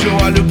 hoje eu olho